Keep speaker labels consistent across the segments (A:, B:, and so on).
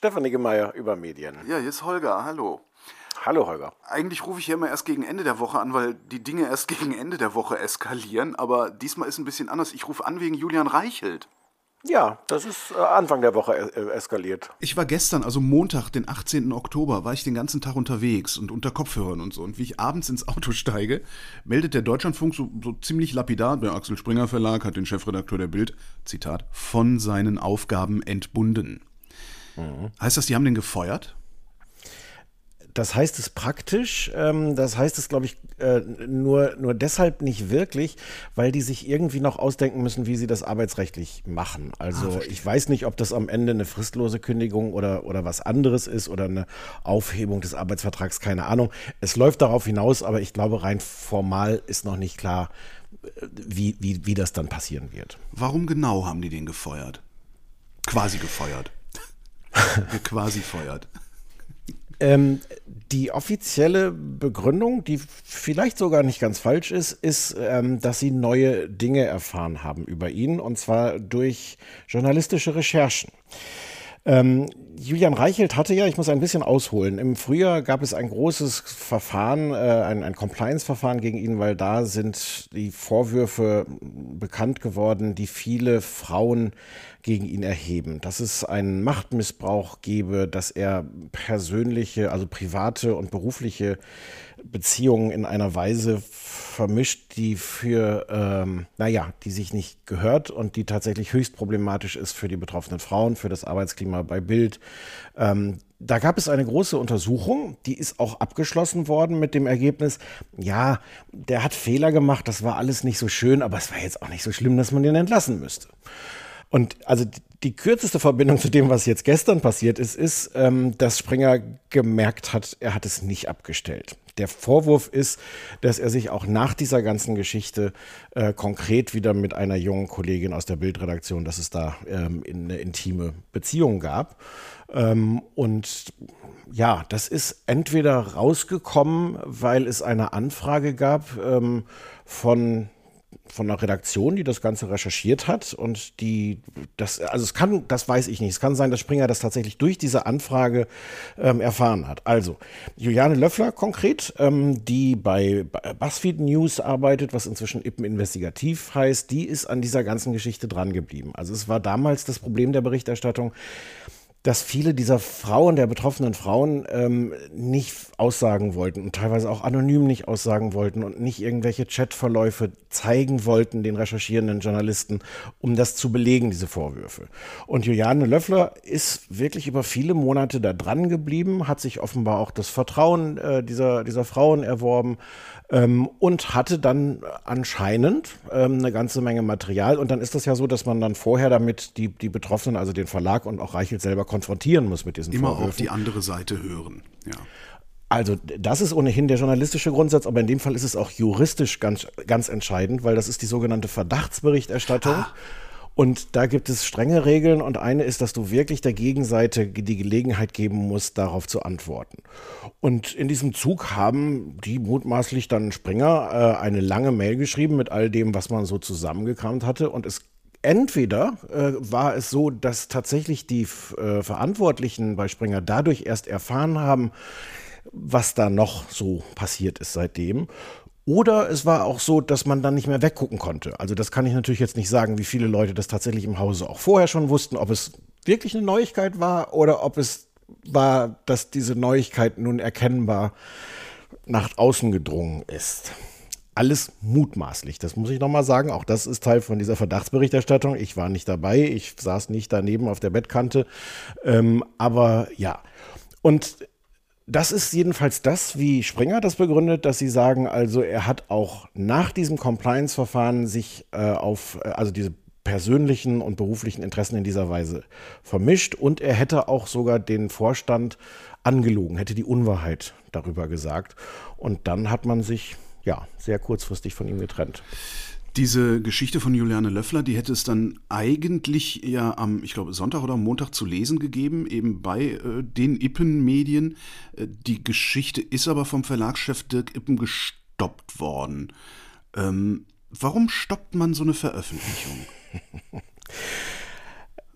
A: Stefan Niggemeier über Medien.
B: Ja, hier ist Holger, hallo.
A: Hallo Holger.
B: Eigentlich rufe ich hier immer erst gegen Ende der Woche an, weil die Dinge erst gegen Ende der Woche eskalieren. Aber diesmal ist ein bisschen anders. Ich rufe an wegen Julian Reichelt.
A: Ja, das ist äh, Anfang der Woche äh, eskaliert.
C: Ich war gestern, also Montag, den 18. Oktober, war ich den ganzen Tag unterwegs und unter Kopfhörern und so. Und wie ich abends ins Auto steige, meldet der Deutschlandfunk so, so ziemlich lapidar, der Axel Springer Verlag hat den Chefredakteur der Bild, Zitat, von seinen Aufgaben entbunden. Mhm. Heißt das, die haben den gefeuert?
A: das heißt es praktisch. Ähm, das heißt es, glaube ich, äh, nur, nur deshalb nicht wirklich, weil die sich irgendwie noch ausdenken müssen, wie sie das arbeitsrechtlich machen. Also ah, ich weiß nicht, ob das am Ende eine fristlose Kündigung oder, oder was anderes ist oder eine Aufhebung des Arbeitsvertrags, keine Ahnung. Es läuft darauf hinaus, aber ich glaube, rein formal ist noch nicht klar, äh, wie, wie, wie das dann passieren wird.
C: Warum genau haben die den gefeuert? Quasi gefeuert. quasi feuert.
A: Ähm, die offizielle Begründung, die vielleicht sogar nicht ganz falsch ist, ist, ähm, dass sie neue Dinge erfahren haben über ihn, und zwar durch journalistische Recherchen. Ähm, Julian Reichelt hatte ja, ich muss ein bisschen ausholen, im Frühjahr gab es ein großes Verfahren, äh, ein, ein Compliance-Verfahren gegen ihn, weil da sind die Vorwürfe bekannt geworden, die viele Frauen gegen ihn erheben, dass es einen Machtmissbrauch gebe, dass er persönliche, also private und berufliche Beziehungen in einer Weise vermischt, die für, ähm, naja, die sich nicht gehört und die tatsächlich höchst problematisch ist für die betroffenen Frauen, für das Arbeitsklima bei Bild. Ähm, da gab es eine große Untersuchung, die ist auch abgeschlossen worden mit dem Ergebnis, ja, der hat Fehler gemacht, das war alles nicht so schön, aber es war jetzt auch nicht so schlimm, dass man den entlassen müsste. Und also die kürzeste Verbindung zu dem, was jetzt gestern passiert ist, ist, ähm, dass Springer gemerkt hat, er hat es nicht abgestellt. Der Vorwurf ist, dass er sich auch nach dieser ganzen Geschichte äh, konkret wieder mit einer jungen Kollegin aus der Bildredaktion, dass es da ähm, in eine intime Beziehung gab. Ähm, und ja, das ist entweder rausgekommen, weil es eine Anfrage gab ähm, von von einer Redaktion, die das Ganze recherchiert hat und die das, also es kann, das weiß ich nicht. Es kann sein, dass Springer das tatsächlich durch diese Anfrage ähm, erfahren hat. Also Juliane Löffler konkret, ähm, die bei BuzzFeed News arbeitet, was inzwischen Ippen Investigativ heißt, die ist an dieser ganzen Geschichte dran geblieben. Also es war damals das Problem der Berichterstattung dass viele dieser Frauen, der betroffenen Frauen, ähm, nicht aussagen wollten und teilweise auch anonym nicht aussagen wollten und nicht irgendwelche Chatverläufe zeigen wollten den recherchierenden Journalisten, um das zu belegen, diese Vorwürfe. Und Juliane Löffler ist wirklich über viele Monate da dran geblieben, hat sich offenbar auch das Vertrauen äh, dieser, dieser Frauen erworben ähm, und hatte dann anscheinend ähm, eine ganze Menge Material. Und dann ist das ja so, dass man dann vorher damit die, die Betroffenen, also den Verlag und auch Reichelt selber konfrontieren muss mit diesen
C: Immer
A: Vorwürfen.
C: auf die andere Seite hören, ja.
A: Also das ist ohnehin der journalistische Grundsatz, aber in dem Fall ist es auch juristisch ganz, ganz entscheidend, weil das ist die sogenannte Verdachtsberichterstattung. Ah. Und da gibt es strenge Regeln und eine ist, dass du wirklich der Gegenseite die Gelegenheit geben musst, darauf zu antworten. Und in diesem Zug haben die mutmaßlich dann Springer äh, eine lange Mail geschrieben mit all dem, was man so zusammengekramt hatte und es Entweder äh, war es so, dass tatsächlich die äh, Verantwortlichen bei Springer dadurch erst erfahren haben, was da noch so passiert ist seitdem. Oder es war auch so, dass man dann nicht mehr weggucken konnte. Also das kann ich natürlich jetzt nicht sagen, wie viele Leute das tatsächlich im Hause auch vorher schon wussten, ob es wirklich eine Neuigkeit war oder ob es war, dass diese Neuigkeit nun erkennbar nach außen gedrungen ist alles mutmaßlich. Das muss ich nochmal sagen. Auch das ist Teil von dieser Verdachtsberichterstattung. Ich war nicht dabei. Ich saß nicht daneben auf der Bettkante. Ähm, aber ja. Und das ist jedenfalls das, wie Springer das begründet, dass sie sagen, also er hat auch nach diesem Compliance-Verfahren sich äh, auf, äh, also diese persönlichen und beruflichen Interessen in dieser Weise vermischt und er hätte auch sogar den Vorstand angelogen, hätte die Unwahrheit darüber gesagt. Und dann hat man sich ja, sehr kurzfristig von ihm getrennt.
C: Diese Geschichte von Juliane Löffler, die hätte es dann eigentlich ja am, ich glaube, Sonntag oder Montag zu lesen gegeben, eben bei äh, den Ippen-Medien. Äh, die Geschichte ist aber vom Verlagschef Dirk Ippen gestoppt worden. Ähm, warum stoppt man so eine Veröffentlichung?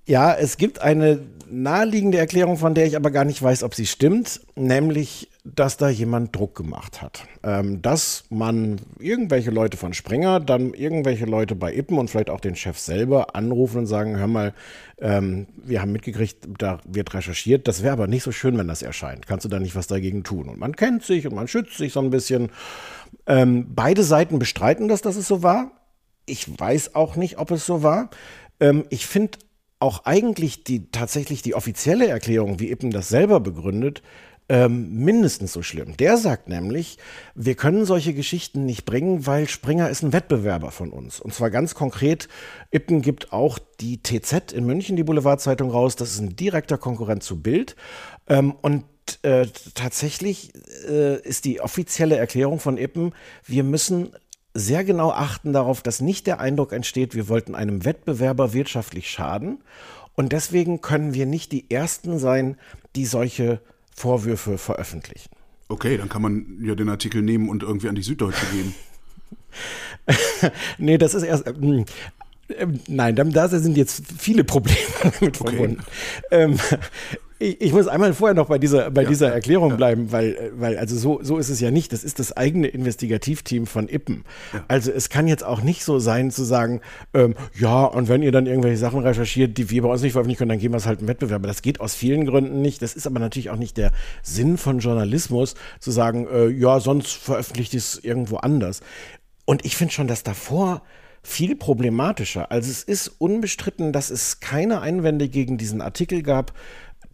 A: Ja, es gibt eine naheliegende Erklärung, von der ich aber gar nicht weiß, ob sie stimmt, nämlich, dass da jemand Druck gemacht hat. Ähm, dass man irgendwelche Leute von Springer, dann irgendwelche Leute bei Ippen und vielleicht auch den Chef selber anrufen und sagen, hör mal, ähm, wir haben mitgekriegt, da wird recherchiert, das wäre aber nicht so schön, wenn das erscheint. Kannst du da nicht was dagegen tun? Und man kennt sich und man schützt sich so ein bisschen. Ähm, beide Seiten bestreiten das, dass es so war. Ich weiß auch nicht, ob es so war. Ähm, ich finde auch eigentlich die tatsächlich die offizielle Erklärung, wie Ippen das selber begründet, ähm, mindestens so schlimm. Der sagt nämlich, wir können solche Geschichten nicht bringen, weil Springer ist ein Wettbewerber von uns. Und zwar ganz konkret, Ippen gibt auch die TZ in München, die Boulevardzeitung, raus. Das ist ein direkter Konkurrent zu Bild. Ähm, und äh, tatsächlich äh, ist die offizielle Erklärung von Ippen, wir müssen sehr genau achten darauf, dass nicht der Eindruck entsteht, wir wollten einem Wettbewerber wirtschaftlich schaden. Und deswegen können wir nicht die Ersten sein, die solche Vorwürfe veröffentlichen.
C: Okay, dann kann man ja den Artikel nehmen und irgendwie an die Süddeutsche geben.
A: nee, das ist erst. Äh, äh, nein, da sind jetzt viele Probleme damit verbunden. Okay. Ähm, ich, ich, muss einmal vorher noch bei dieser, bei ja, dieser Erklärung ja. bleiben, weil, weil also so, so ist es ja nicht. Das ist das eigene Investigativteam von Ippen. Ja. Also es kann jetzt auch nicht so sein zu sagen, ähm, ja, und wenn ihr dann irgendwelche Sachen recherchiert, die wir bei uns nicht veröffentlichen können, dann geben wir es halt im Wettbewerb. Das geht aus vielen Gründen nicht. Das ist aber natürlich auch nicht der Sinn von Journalismus, zu sagen, äh, ja, sonst veröffentlicht es irgendwo anders. Und ich finde schon, dass davor viel problematischer. Also es ist unbestritten, dass es keine Einwände gegen diesen Artikel gab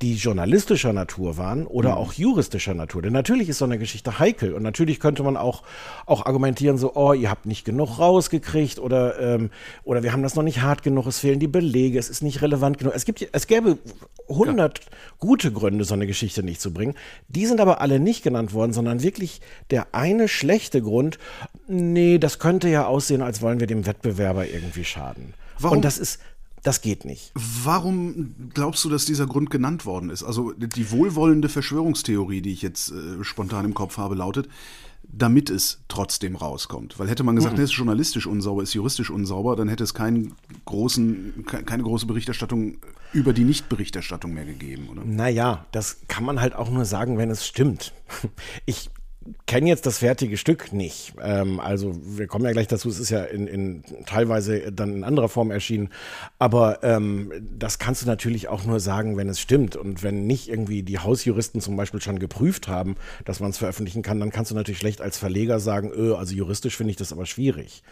A: die journalistischer Natur waren oder mhm. auch juristischer Natur. Denn natürlich ist so eine Geschichte heikel und natürlich könnte man auch, auch argumentieren, so, oh, ihr habt nicht genug rausgekriegt oder, ähm, oder wir haben das noch nicht hart genug, es fehlen die Belege, es ist nicht relevant genug. Es, gibt, es gäbe 100 ja. gute Gründe, so eine Geschichte nicht zu bringen. Die sind aber alle nicht genannt worden, sondern wirklich der eine schlechte Grund, nee, das könnte ja aussehen, als wollen wir dem Wettbewerber irgendwie schaden. Warum? Und das ist, das geht nicht.
C: Warum glaubst du, dass dieser Grund genannt worden ist? Also die wohlwollende Verschwörungstheorie, die ich jetzt äh, spontan im Kopf habe, lautet, damit es trotzdem rauskommt. Weil hätte man gesagt, mhm. es ist journalistisch unsauber, ist juristisch unsauber, dann hätte es keinen großen, keine große Berichterstattung über die Nichtberichterstattung mehr gegeben, oder?
A: Naja, das kann man halt auch nur sagen, wenn es stimmt. Ich kenne jetzt das fertige Stück nicht. Ähm, also wir kommen ja gleich dazu, es ist ja in, in teilweise dann in anderer Form erschienen. Aber ähm, das kannst du natürlich auch nur sagen, wenn es stimmt. Und wenn nicht irgendwie die Hausjuristen zum Beispiel schon geprüft haben, dass man es veröffentlichen kann, dann kannst du natürlich schlecht als Verleger sagen, öh, also juristisch finde ich das aber schwierig.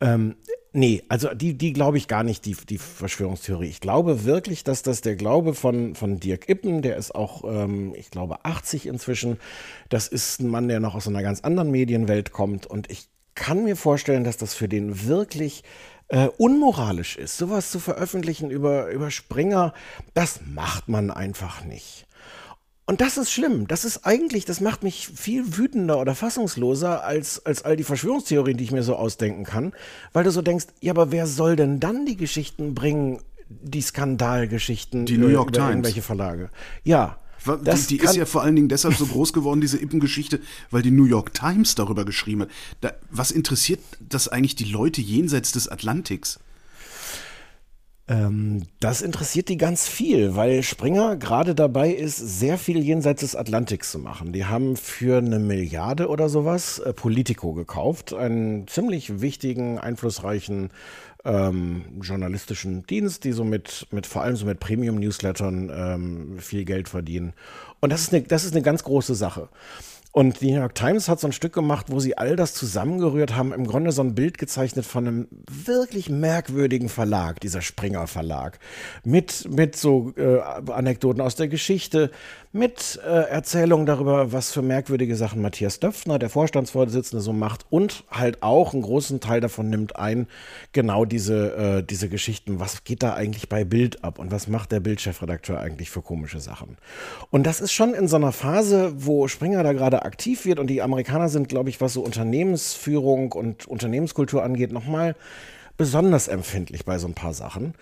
A: Ähm, nee, also die, die glaube ich gar nicht, die, die Verschwörungstheorie. Ich glaube wirklich, dass das der Glaube von, von Dirk Ippen, der ist auch, ähm, ich glaube, 80 inzwischen, das ist ein Mann, der noch aus einer ganz anderen Medienwelt kommt und ich kann mir vorstellen, dass das für den wirklich äh, unmoralisch ist, sowas zu veröffentlichen über, über Springer, das macht man einfach nicht. Und das ist schlimm. Das ist eigentlich, das macht mich viel wütender oder fassungsloser als, als all die Verschwörungstheorien, die ich mir so ausdenken kann. Weil du so denkst, ja, aber wer soll denn dann die Geschichten bringen, die Skandalgeschichten
C: die New York
A: Times. irgendwelche Verlage? Ja.
C: Das die, die ist ja vor allen Dingen deshalb so groß geworden, diese Ippen-Geschichte, weil die New York Times darüber geschrieben hat. Da, was interessiert das eigentlich die Leute jenseits des Atlantiks?
A: Ähm, das interessiert die ganz viel, weil Springer gerade dabei ist, sehr viel jenseits des Atlantiks zu machen. Die haben für eine Milliarde oder sowas äh, Politico gekauft, einen ziemlich wichtigen, einflussreichen ähm, journalistischen Dienst, die so mit, mit vor allem so mit Premium-Newslettern ähm, viel Geld verdienen. Und das ist eine, das ist eine ganz große Sache. Und die New York Times hat so ein Stück gemacht, wo sie all das zusammengerührt haben, im Grunde so ein Bild gezeichnet von einem wirklich merkwürdigen Verlag, dieser Springer Verlag, mit, mit so äh, Anekdoten aus der Geschichte, mit äh, Erzählungen darüber, was für merkwürdige Sachen Matthias Döpfner, der Vorstandsvorsitzende, so macht und halt auch einen großen Teil davon nimmt ein, genau diese, äh, diese Geschichten, was geht da eigentlich bei Bild ab und was macht der Bildchefredakteur eigentlich für komische Sachen. Und das ist schon in so einer Phase, wo Springer da gerade aktiv wird und die Amerikaner sind, glaube ich, was so Unternehmensführung und Unternehmenskultur angeht, nochmal besonders empfindlich bei so ein paar Sachen.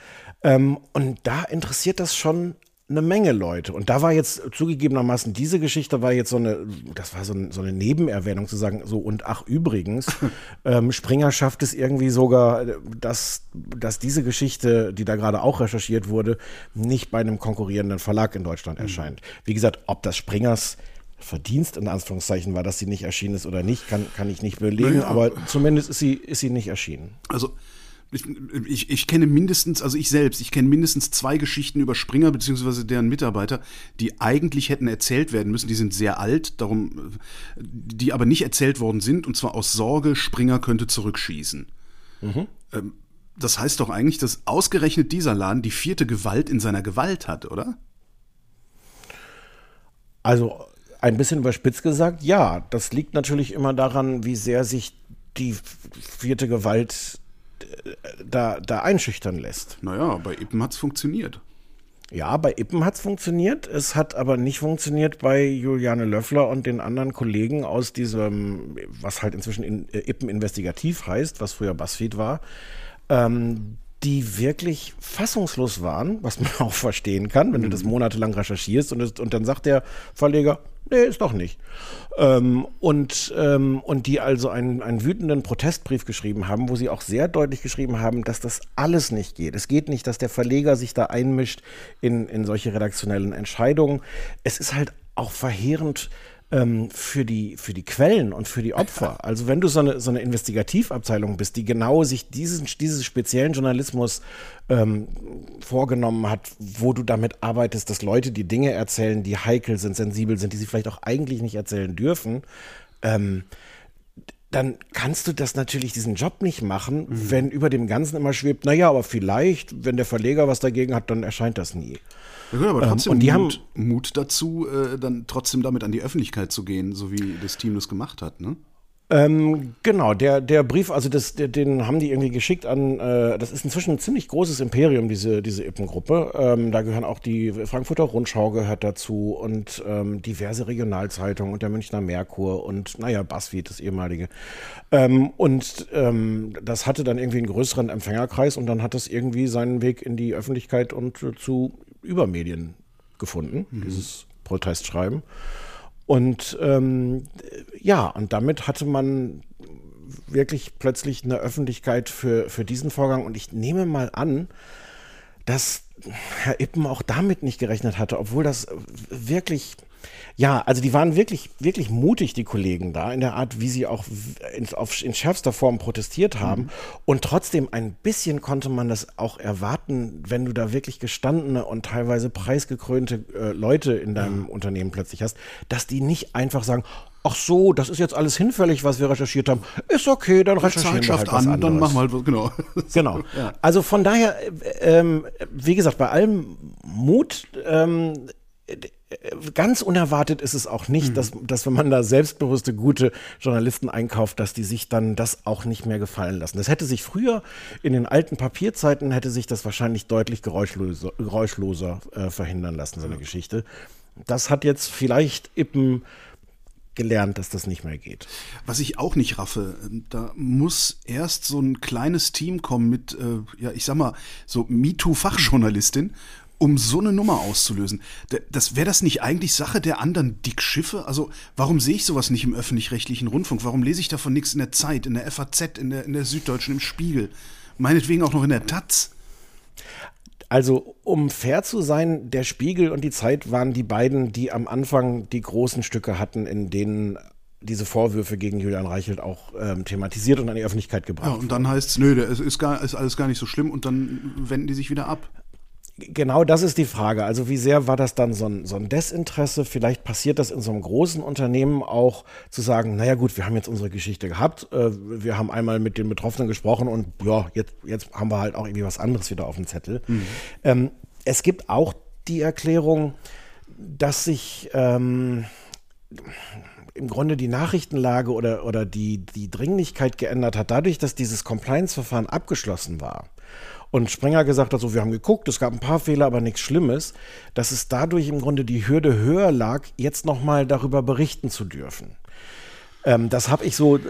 A: Ähm, und da interessiert das schon eine Menge Leute. Und da war jetzt zugegebenermaßen, diese Geschichte war jetzt so eine, das war so, ein, so eine Nebenerwähnung zu sagen, so und ach übrigens, ähm, Springer schafft es irgendwie sogar, dass, dass diese Geschichte, die da gerade auch recherchiert wurde, nicht bei einem konkurrierenden Verlag in Deutschland mhm. erscheint. Wie gesagt, ob das Springers Verdienst in Anführungszeichen war, dass sie nicht erschienen ist oder nicht, kann, kann ich nicht belegen, naja. aber zumindest ist sie, ist sie nicht erschienen.
C: Also ich, ich, ich, kenne mindestens, also ich selbst, ich kenne mindestens zwei Geschichten über Springer bzw. deren Mitarbeiter, die eigentlich hätten erzählt werden müssen. Die sind sehr alt, darum, die aber nicht erzählt worden sind, und zwar aus Sorge, Springer könnte zurückschießen. Mhm. Ähm, das heißt doch eigentlich, dass ausgerechnet dieser Laden die vierte Gewalt in seiner Gewalt hat, oder?
A: Also ein bisschen überspitzt gesagt, ja. Das liegt natürlich immer daran, wie sehr sich die vierte Gewalt da, da einschüchtern lässt.
C: Naja, bei Ippen hat es funktioniert.
A: Ja, bei Ippen hat es funktioniert. Es hat aber nicht funktioniert bei Juliane Löffler und den anderen Kollegen aus diesem, was halt inzwischen in, äh, Ippen investigativ heißt, was früher BuzzFeed war, ähm, die wirklich fassungslos waren, was man auch verstehen kann, wenn mhm. du das monatelang recherchierst und, und dann sagt der Verleger, nee, ist doch nicht. Ähm, und, ähm, und die also einen, einen wütenden Protestbrief geschrieben haben, wo sie auch sehr deutlich geschrieben haben, dass das alles nicht geht. Es geht nicht, dass der Verleger sich da einmischt in, in solche redaktionellen Entscheidungen. Es ist halt auch verheerend ähm, für, die, für die Quellen und für die Opfer. Also wenn du so eine, so eine Investigativabteilung bist, die genau sich diesen, dieses speziellen Journalismus ähm, vorgenommen hat, wo du damit arbeitest, dass Leute die Dinge erzählen, die heikel sind, sensibel sind, die sie vielleicht auch eigentlich nicht erzählen dürfen, ähm, dann kannst du das natürlich diesen Job nicht machen, mhm. wenn über dem Ganzen immer schwebt, naja, aber vielleicht, wenn der Verleger was dagegen hat, dann erscheint das nie.
C: Ja, gut, aber ähm, trotzdem ähm, und die Mut, haben Mut dazu, äh, dann trotzdem damit an die Öffentlichkeit zu gehen, so wie das Team das gemacht hat, ne?
A: Ähm, genau, der, der Brief, also das, der, den haben die irgendwie geschickt an, äh, das ist inzwischen ein ziemlich großes Imperium, diese, diese Ippengruppe. Ähm, da gehören auch die Frankfurter Rundschau gehört dazu und ähm, diverse Regionalzeitungen und der Münchner Merkur und naja, BuzzFeed, das ehemalige. Ähm, und ähm, das hatte dann irgendwie einen größeren Empfängerkreis und dann hat das irgendwie seinen Weg in die Öffentlichkeit und äh, zu Übermedien gefunden, mhm. dieses Protestschreiben. Und ähm, ja, und damit hatte man wirklich plötzlich eine Öffentlichkeit für, für diesen Vorgang. Und ich nehme mal an, dass Herr Ippen auch damit nicht gerechnet hatte, obwohl das wirklich ja, also die waren wirklich, wirklich mutig, die Kollegen da, in der Art, wie sie auch in, auf, in schärfster Form protestiert haben. Mhm. Und trotzdem ein bisschen konnte man das auch erwarten, wenn du da wirklich gestandene und teilweise preisgekrönte äh, Leute in deinem mhm. Unternehmen plötzlich hast, dass die nicht einfach sagen, ach so, das ist jetzt alles hinfällig, was wir recherchiert haben. Ist okay, dann recherchieren wir halt was an, anderes. dann machen wir halt was, genau. Genau. Ja. Also von daher, äh, ähm, wie gesagt, bei allem Mut, ähm, ganz unerwartet ist es auch nicht, mhm. dass, dass wenn man da selbstbewusste, gute Journalisten einkauft, dass die sich dann das auch nicht mehr gefallen lassen. Das hätte sich früher in den alten Papierzeiten hätte sich das wahrscheinlich deutlich geräuschloser, geräuschloser äh, verhindern lassen, so eine ja. Geschichte. Das hat jetzt vielleicht Ippen gelernt, dass das nicht mehr geht.
C: Was ich auch nicht raffe, da muss erst so ein kleines Team kommen mit, äh, ja, ich sag mal, so MeToo-Fachjournalistin um so eine Nummer auszulösen. Das wäre das nicht eigentlich Sache der anderen Dickschiffe? Also warum sehe ich sowas nicht im öffentlich-rechtlichen Rundfunk? Warum lese ich davon nichts in der Zeit, in der FAZ, in der, in der Süddeutschen, im Spiegel? Meinetwegen auch noch in der Taz?
A: Also, um fair zu sein, der Spiegel und die Zeit waren die beiden, die am Anfang die großen Stücke hatten, in denen diese Vorwürfe gegen Julian Reichelt auch ähm, thematisiert und an die Öffentlichkeit gebracht. Ja,
C: und dann heißt es, nö, es ist, ist alles gar nicht so schlimm und dann wenden die sich wieder ab.
A: Genau das ist die Frage. Also wie sehr war das dann so ein, so ein Desinteresse? Vielleicht passiert das in so einem großen Unternehmen auch zu sagen, naja gut, wir haben jetzt unsere Geschichte gehabt, äh, wir haben einmal mit den Betroffenen gesprochen und ja, jetzt, jetzt haben wir halt auch irgendwie was anderes wieder auf dem Zettel. Mhm. Ähm, es gibt auch die Erklärung, dass sich ähm, im Grunde die Nachrichtenlage oder, oder die, die Dringlichkeit geändert hat, dadurch, dass dieses Compliance-Verfahren abgeschlossen war und Springer gesagt hat, so, wir haben geguckt, es gab ein paar Fehler, aber nichts Schlimmes, dass es dadurch im Grunde die Hürde höher lag, jetzt nochmal darüber berichten zu dürfen. Ähm, das habe ich so äh,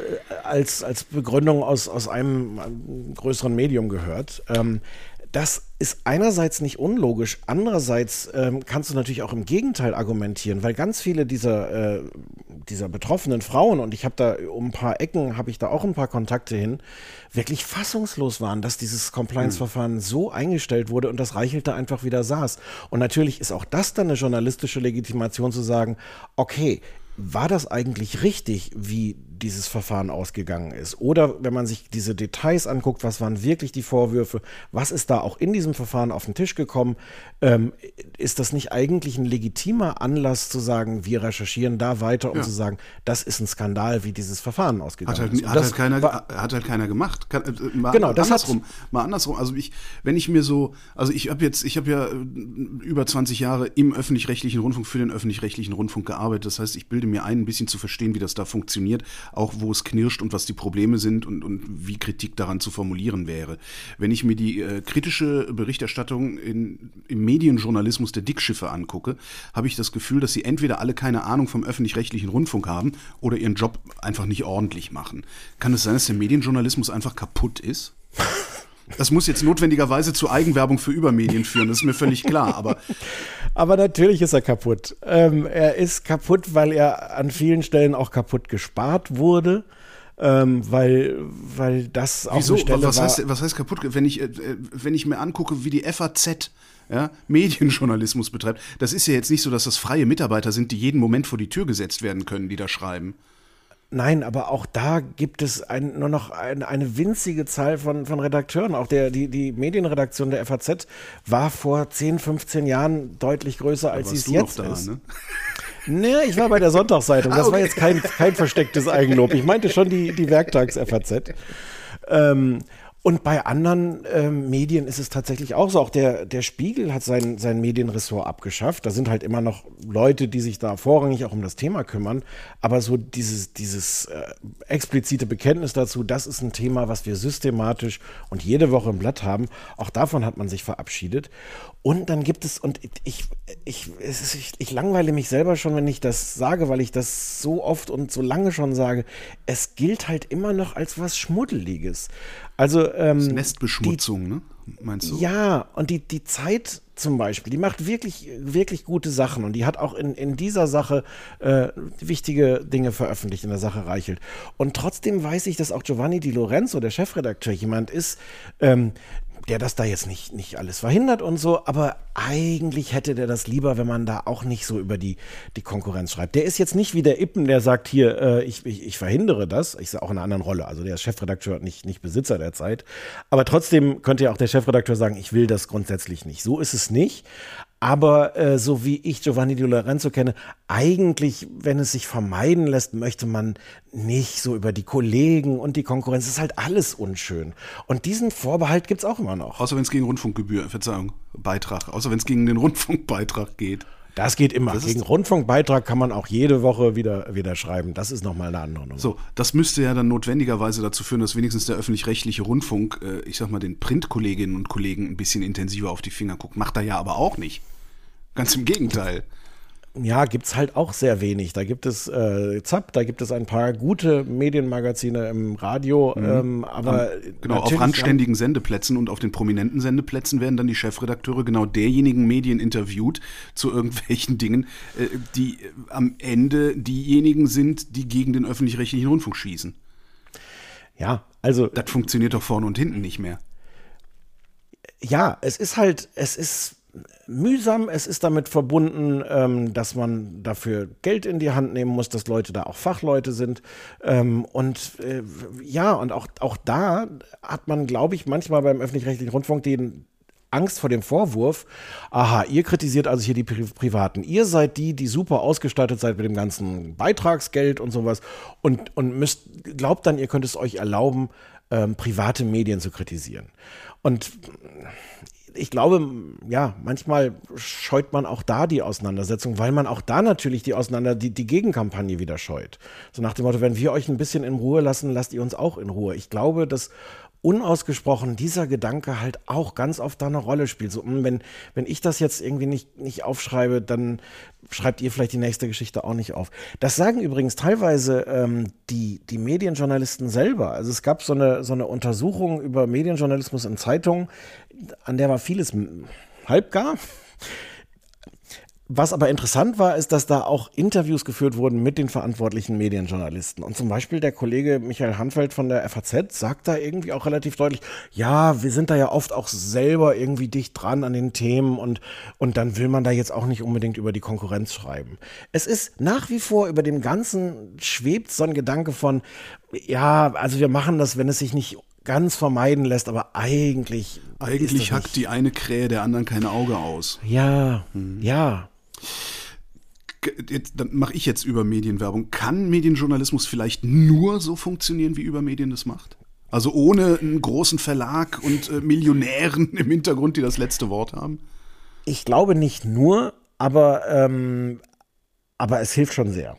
A: als, als Begründung aus, aus einem, einem größeren Medium gehört. Ähm, das ist einerseits nicht unlogisch, andererseits ähm, kannst du natürlich auch im Gegenteil argumentieren, weil ganz viele dieser, äh, dieser betroffenen Frauen, und ich habe da um ein paar Ecken, habe ich da auch ein paar Kontakte hin, wirklich fassungslos waren, dass dieses Compliance-Verfahren mhm. so eingestellt wurde und das Reichelt da einfach wieder saß. Und natürlich ist auch das dann eine journalistische Legitimation zu sagen, okay, war das eigentlich richtig, wie dieses Verfahren ausgegangen ist. Oder wenn man sich diese Details anguckt, was waren wirklich die Vorwürfe, was ist da auch in diesem Verfahren auf den Tisch gekommen, ähm, ist das nicht eigentlich ein legitimer Anlass zu sagen, wir recherchieren da weiter, um ja. zu sagen, das ist ein Skandal, wie dieses Verfahren ausgegangen
C: hat
A: halt, ist.
C: Hat halt, keiner, war, hat halt keiner gemacht. Kann, äh, mal genau, das andersrum. Mal andersrum. Also ich, wenn ich mir so, also ich habe jetzt, ich habe ja äh, über 20 Jahre im öffentlich-rechtlichen Rundfunk für den öffentlich-rechtlichen Rundfunk gearbeitet. Das heißt, ich bilde mir ein, ein bisschen zu verstehen, wie das da funktioniert auch wo es knirscht und was die Probleme sind und, und wie Kritik daran zu formulieren wäre. Wenn ich mir die äh, kritische Berichterstattung in, im Medienjournalismus der Dickschiffe angucke, habe ich das Gefühl, dass sie entweder alle keine Ahnung vom öffentlich-rechtlichen Rundfunk haben oder ihren Job einfach nicht ordentlich machen. Kann es sein, dass der Medienjournalismus einfach kaputt ist? Das muss jetzt notwendigerweise zu Eigenwerbung für Übermedien führen, das ist mir völlig klar. Aber,
A: aber natürlich ist er kaputt. Ähm, er ist kaputt, weil er an vielen Stellen auch kaputt gespart wurde. Ähm, weil, weil das auch
C: Wieso? eine Stelle was war. Heißt, was heißt kaputt? Wenn ich, äh, wenn ich mir angucke, wie die FAZ ja, Medienjournalismus betreibt, das ist ja jetzt nicht so, dass das freie Mitarbeiter sind, die jeden Moment vor die Tür gesetzt werden können, die da schreiben.
A: Nein, aber auch da gibt es ein, nur noch ein, eine winzige Zahl von, von Redakteuren. Auch der, die, die Medienredaktion der FAZ war vor 10, 15 Jahren deutlich größer, als sie es jetzt da, ist. Ne? Nee, ich war bei der Sonntagszeitung. Das ah, okay. war jetzt kein, kein verstecktes Eigenlob. Ich meinte schon die, die Werktags-FAZ. Ähm, und bei anderen äh, Medien ist es tatsächlich auch so. Auch der, der Spiegel hat sein, sein Medienressort abgeschafft. Da sind halt immer noch Leute, die sich da vorrangig auch um das Thema kümmern. Aber so dieses, dieses äh, explizite Bekenntnis dazu, das ist ein Thema, was wir systematisch und jede Woche im Blatt haben, auch davon hat man sich verabschiedet. Und dann gibt es, und ich, ich, ich, ich langweile mich selber schon, wenn ich das sage, weil ich das so oft und so lange schon sage. Es gilt halt immer noch als was Schmuddeliges. Also, ähm,
C: Nestbeschmutzung, die, ne? Meinst du?
A: Ja, und die, die Zeit zum Beispiel, die macht wirklich, wirklich gute Sachen und die hat auch in, in dieser Sache äh, wichtige Dinge veröffentlicht, in der Sache Reichelt. Und trotzdem weiß ich, dass auch Giovanni Di Lorenzo, der Chefredakteur, jemand ist, ähm, der das da jetzt nicht, nicht alles verhindert und so, aber eigentlich hätte der das lieber, wenn man da auch nicht so über die, die Konkurrenz schreibt. Der ist jetzt nicht wie der Ippen, der sagt, hier, äh, ich, ich, ich verhindere das. Ich sage auch in einer anderen Rolle. Also der ist Chefredakteur, nicht, nicht Besitzer der Zeit. Aber trotzdem könnte ja auch der Chefredakteur sagen, ich will das grundsätzlich nicht. So ist es nicht. Aber äh, so wie ich Giovanni Di Lorenzo kenne, eigentlich, wenn es sich vermeiden lässt, möchte man nicht so über die Kollegen und die Konkurrenz. Das ist halt alles unschön. Und diesen Vorbehalt gibt es auch immer noch.
C: Außer wenn es gegen Rundfunkgebühr, Verzeihung, Beitrag. Außer wenn es gegen den Rundfunkbeitrag geht.
A: Das geht immer. Das Gegen Rundfunkbeitrag kann man auch jede Woche wieder, wieder schreiben. Das ist nochmal eine andere Nummer.
C: So, das müsste ja dann notwendigerweise dazu führen, dass wenigstens der öffentlich-rechtliche Rundfunk, äh, ich sag mal, den Printkolleginnen und Kollegen ein bisschen intensiver auf die Finger guckt. Macht er ja aber auch nicht. Ganz im Gegenteil.
A: Ja, gibt es halt auch sehr wenig. Da gibt es äh, ZAP, da gibt es ein paar gute Medienmagazine im Radio, mhm. ähm, aber
C: genau auf randständigen Sendeplätzen und auf den prominenten Sendeplätzen werden dann die Chefredakteure genau derjenigen Medien interviewt zu irgendwelchen Dingen, äh, die äh, am Ende diejenigen sind, die gegen den öffentlich-rechtlichen Rundfunk schießen.
A: Ja, also
C: das funktioniert doch vorne und hinten nicht mehr.
A: Ja, es ist halt, es ist mühsam. Es ist damit verbunden, ähm, dass man dafür Geld in die Hand nehmen muss, dass Leute da auch Fachleute sind. Ähm, und äh, ja, und auch, auch da hat man, glaube ich, manchmal beim öffentlich-rechtlichen Rundfunk den Angst vor dem Vorwurf, aha, ihr kritisiert also hier die Pri Privaten. Ihr seid die, die super ausgestattet seid mit dem ganzen Beitragsgeld und sowas und, und müsst, glaubt dann, ihr könnt es euch erlauben, ähm, private Medien zu kritisieren. Und ich glaube, ja, manchmal scheut man auch da die Auseinandersetzung, weil man auch da natürlich die Auseinander, die, die Gegenkampagne wieder scheut. So nach dem Motto, wenn wir euch ein bisschen in Ruhe lassen, lasst ihr uns auch in Ruhe. Ich glaube, dass unausgesprochen dieser Gedanke halt auch ganz oft da eine Rolle spielt. So, hm, wenn, wenn ich das jetzt irgendwie nicht, nicht aufschreibe, dann schreibt ihr vielleicht die nächste Geschichte auch nicht auf. Das sagen übrigens teilweise ähm, die, die Medienjournalisten selber. Also es gab so eine, so eine Untersuchung über Medienjournalismus in Zeitungen, an der war vieles halbgar. Was aber interessant war, ist, dass da auch Interviews geführt wurden mit den verantwortlichen Medienjournalisten. Und zum Beispiel der Kollege Michael Hanfeld von der FAZ sagt da irgendwie auch relativ deutlich, ja, wir sind da ja oft auch selber irgendwie dicht dran an den Themen und, und dann will man da jetzt auch nicht unbedingt über die Konkurrenz schreiben. Es ist nach wie vor über dem Ganzen schwebt so ein Gedanke von, ja, also wir machen das, wenn es sich nicht ganz vermeiden lässt, aber eigentlich.
C: Eigentlich hackt die eine Krähe der anderen kein Auge aus.
A: Ja, mhm. ja.
C: Jetzt, dann mache ich jetzt über Medienwerbung. Kann Medienjournalismus vielleicht nur so funktionieren, wie über Medien das macht? Also ohne einen großen Verlag und äh, Millionären im Hintergrund, die das letzte Wort haben?
A: Ich glaube nicht nur, aber, ähm, aber es hilft schon sehr.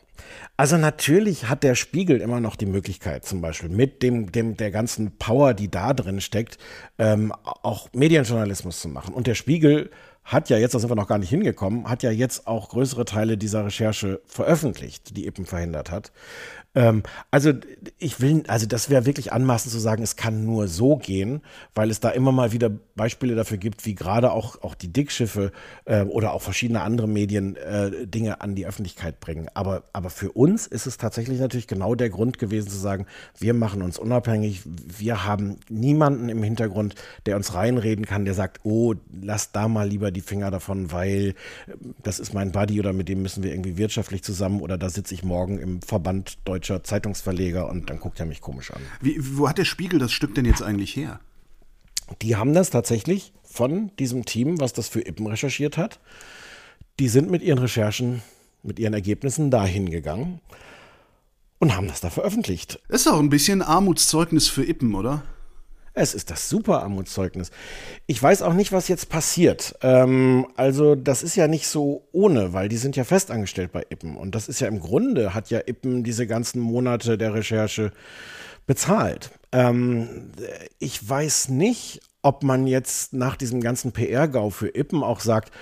A: Also natürlich hat der Spiegel immer noch die Möglichkeit, zum Beispiel mit dem, dem der ganzen Power, die da drin steckt, ähm, auch Medienjournalismus zu machen. Und der Spiegel hat ja jetzt, da sind wir noch gar nicht hingekommen, hat ja jetzt auch größere Teile dieser Recherche veröffentlicht, die eben verhindert hat. Ähm, also ich will, also das wäre wirklich anmaßend zu sagen, es kann nur so gehen, weil es da immer mal wieder Beispiele dafür gibt, wie gerade auch, auch die Dickschiffe äh, oder auch verschiedene andere Medien äh, Dinge an die Öffentlichkeit bringen. Aber, aber für uns ist es tatsächlich natürlich genau der Grund gewesen zu sagen, wir machen uns unabhängig, wir haben niemanden im Hintergrund, der uns reinreden kann, der sagt, oh, lass da mal lieber die Finger davon, weil äh, das ist mein Buddy oder mit dem müssen wir irgendwie wirtschaftlich zusammen oder da sitze ich morgen im Verband Deutsch deutscher Zeitungsverleger und dann guckt er mich komisch an.
C: Wie, wo hat der Spiegel das Stück denn jetzt eigentlich her?
A: Die haben das tatsächlich von diesem Team, was das für Ippen recherchiert hat. Die sind mit ihren Recherchen, mit ihren Ergebnissen dahin gegangen und haben das da veröffentlicht.
C: Ist auch ein bisschen Armutszeugnis für Ippen, oder?
A: Es ist das super Armutszeugnis. Ich weiß auch nicht, was jetzt passiert. Ähm, also das ist ja nicht so ohne, weil die sind ja festangestellt bei Ippen. Und das ist ja im Grunde, hat ja Ippen diese ganzen Monate der Recherche bezahlt. Ähm, ich weiß nicht, ob man jetzt nach diesem ganzen PR-Gau für Ippen auch sagt,